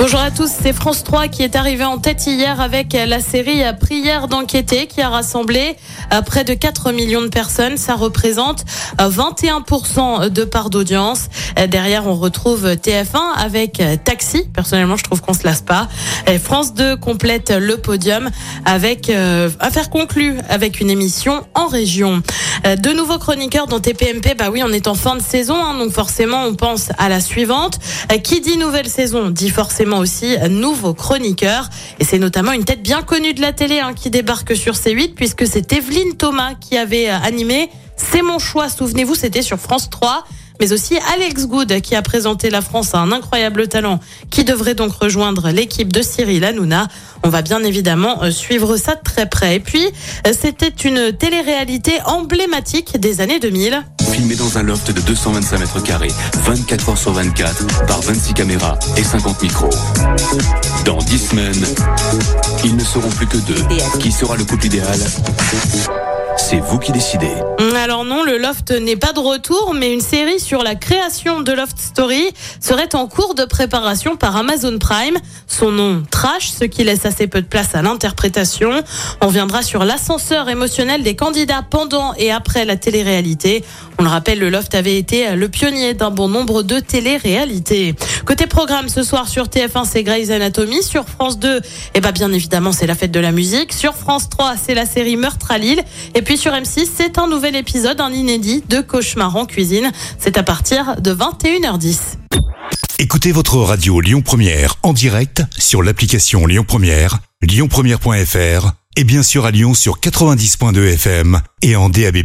Bonjour à tous, c'est France 3 qui est arrivé en tête hier avec la série Prière d'enquêter qui a rassemblé euh, près de 4 millions de personnes. Ça représente euh, 21% de part d'audience. Euh, Derrière, on retrouve TF1 avec euh, Taxi. Personnellement, je trouve qu'on se lasse pas. France 2 complète le podium avec euh, affaire conclue avec une émission en région. Euh, De nouveaux chroniqueurs dans TPMP, bah oui, on est en fin de saison, hein, donc forcément on pense à la suivante. Euh, Qui dit nouvelle saison dit forcément aussi euh, nouveau chroniqueur. Et c'est notamment une tête bien connue de la télé hein, qui débarque sur C8 puisque c'est Evelyne Thomas qui avait euh, animé C'est mon choix, souvenez-vous, c'était sur France 3 mais aussi Alex Good qui a présenté la France à un incroyable talent qui devrait donc rejoindre l'équipe de Cyril Hanouna. On va bien évidemment euh, suivre ça de très près. Et puis, euh, c'était une télé-réalité emblématique des années 2000. Filmé dans un loft de 225 mètres carrés, 24 heures sur 24, par 26 caméras et 50 micros. Dans 10 semaines, ils ne seront plus que deux. Qui sera le couple idéal? C'est vous qui décidez. Alors non, le Loft n'est pas de retour, mais une série sur la création de Loft Story serait en cours de préparation par Amazon Prime. Son nom, Trash, ce qui laisse assez peu de place à l'interprétation. On reviendra sur l'ascenseur émotionnel des candidats pendant et après la télé-réalité. On le rappelle, le Loft avait été le pionnier d'un bon nombre de télé-réalités. Côté programme, ce soir sur TF1, c'est Grey's Anatomy. Sur France 2, eh ben, bien évidemment, c'est la fête de la musique. Sur France 3, c'est la série Meurtre à Lille. Et puis sur M6, c'est un nouvel épisode, un inédit de Cauchemar en cuisine. C'est à partir de 21h10. Écoutez votre radio Lyon Première en direct sur l'application Lyon Première, lyonpremière.fr et bien sûr à Lyon sur 90.2 FM et en DAB+.